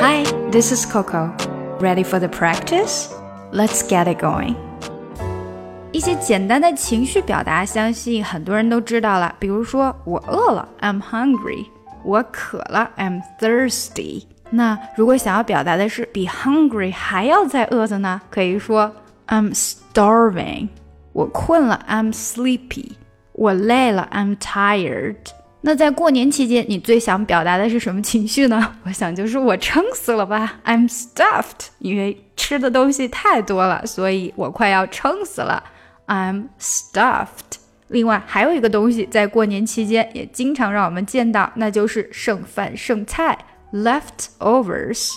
Hi, this is Coco. Ready for the practice? Let's get it going. 一些简单的情绪表达，相信很多人都知道了。比如说，我饿了，I'm hungry；我渴了，I'm thirsty。那如果想要表达的是比 hungry 还要再饿的呢？可以说 I'm starving。我困了，I'm sleepy。我累了，I'm tired。 那在过年期间，你最想表达的是什么情绪呢？我想就是我撑死了吧，I'm stuffed。因为吃的东西太多了，所以我快要撑死了，I'm stuffed。另外还有一个东西，在过年期间也经常让我们见到，那就是剩饭剩菜，leftovers。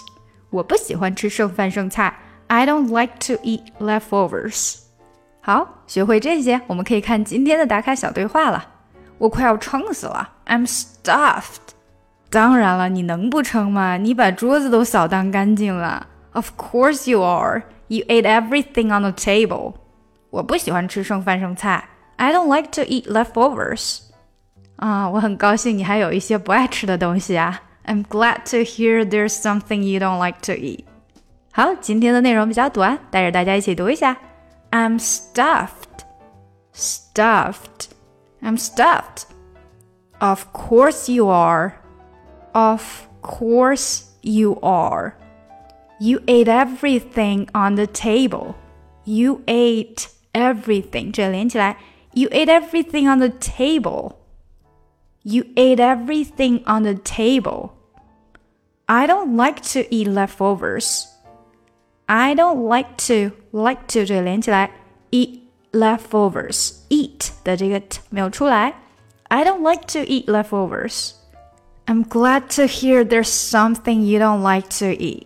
我不喜欢吃剩饭剩菜，I don't like to eat leftovers。好，学会这些，我们可以看今天的打卡小对话了。我快要撑死了，I'm stuffed。当然了，你能不撑吗？你把桌子都扫荡干净了。Of course you are. You ate everything on the table. 我不喜欢吃剩饭剩菜。I don't like to eat leftovers. 啊，我很高兴你还有一些不爱吃的东西啊。I'm glad to hear there's something you don't like to eat. 好，今天的内容比较短，带着大家一起读一下。I'm stuffed. Stuffed. I'm stuffed. Of course you are. Of course you are. You ate everything on the table. You ate everything. 这连起来. You ate everything on the table. You ate everything on the table. I don't like to eat leftovers. I don't like to like to 这连起来 eat leftovers eat 的这个 t 没有出来。I don't like to eat leftovers. I'm glad to hear there's something you don't like to eat.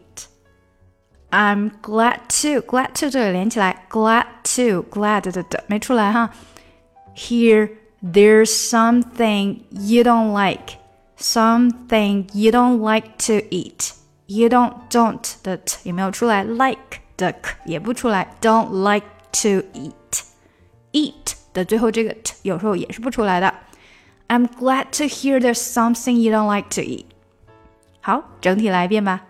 I'm glad to glad to 这个连起来，glad to glad 的的没出来哈。Here there's something you don't like, something you don't like to eat. You don't don't 的 t 也没有出来，like 的 k 也不出来，don't like to eat eat 的最后这个 t 有时候也是不出来的。I'm glad to hear there's something you don't like to eat。好，整体来一遍吧。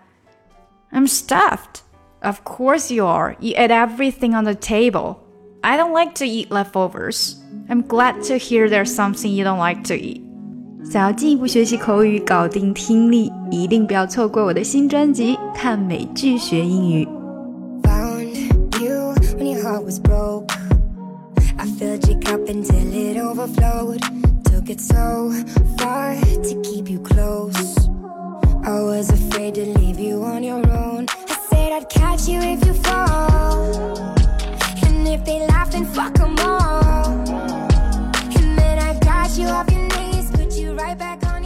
I'm stuffed. Of course you are. You ate everything on the table. I don't like to eat leftovers. I'm glad to hear there's something you don't like to eat. 想要进一步学习口语，搞定听力，一定不要错过我的新专辑《看美剧学英语》。Found you when your heart was broke. Filled your cup until it overflowed. Took it so far to keep you close. I was afraid to leave you on your own. I said I'd catch you if you fall. And if they laugh, then fuck them all. And then I got you off your knees, put you right back on.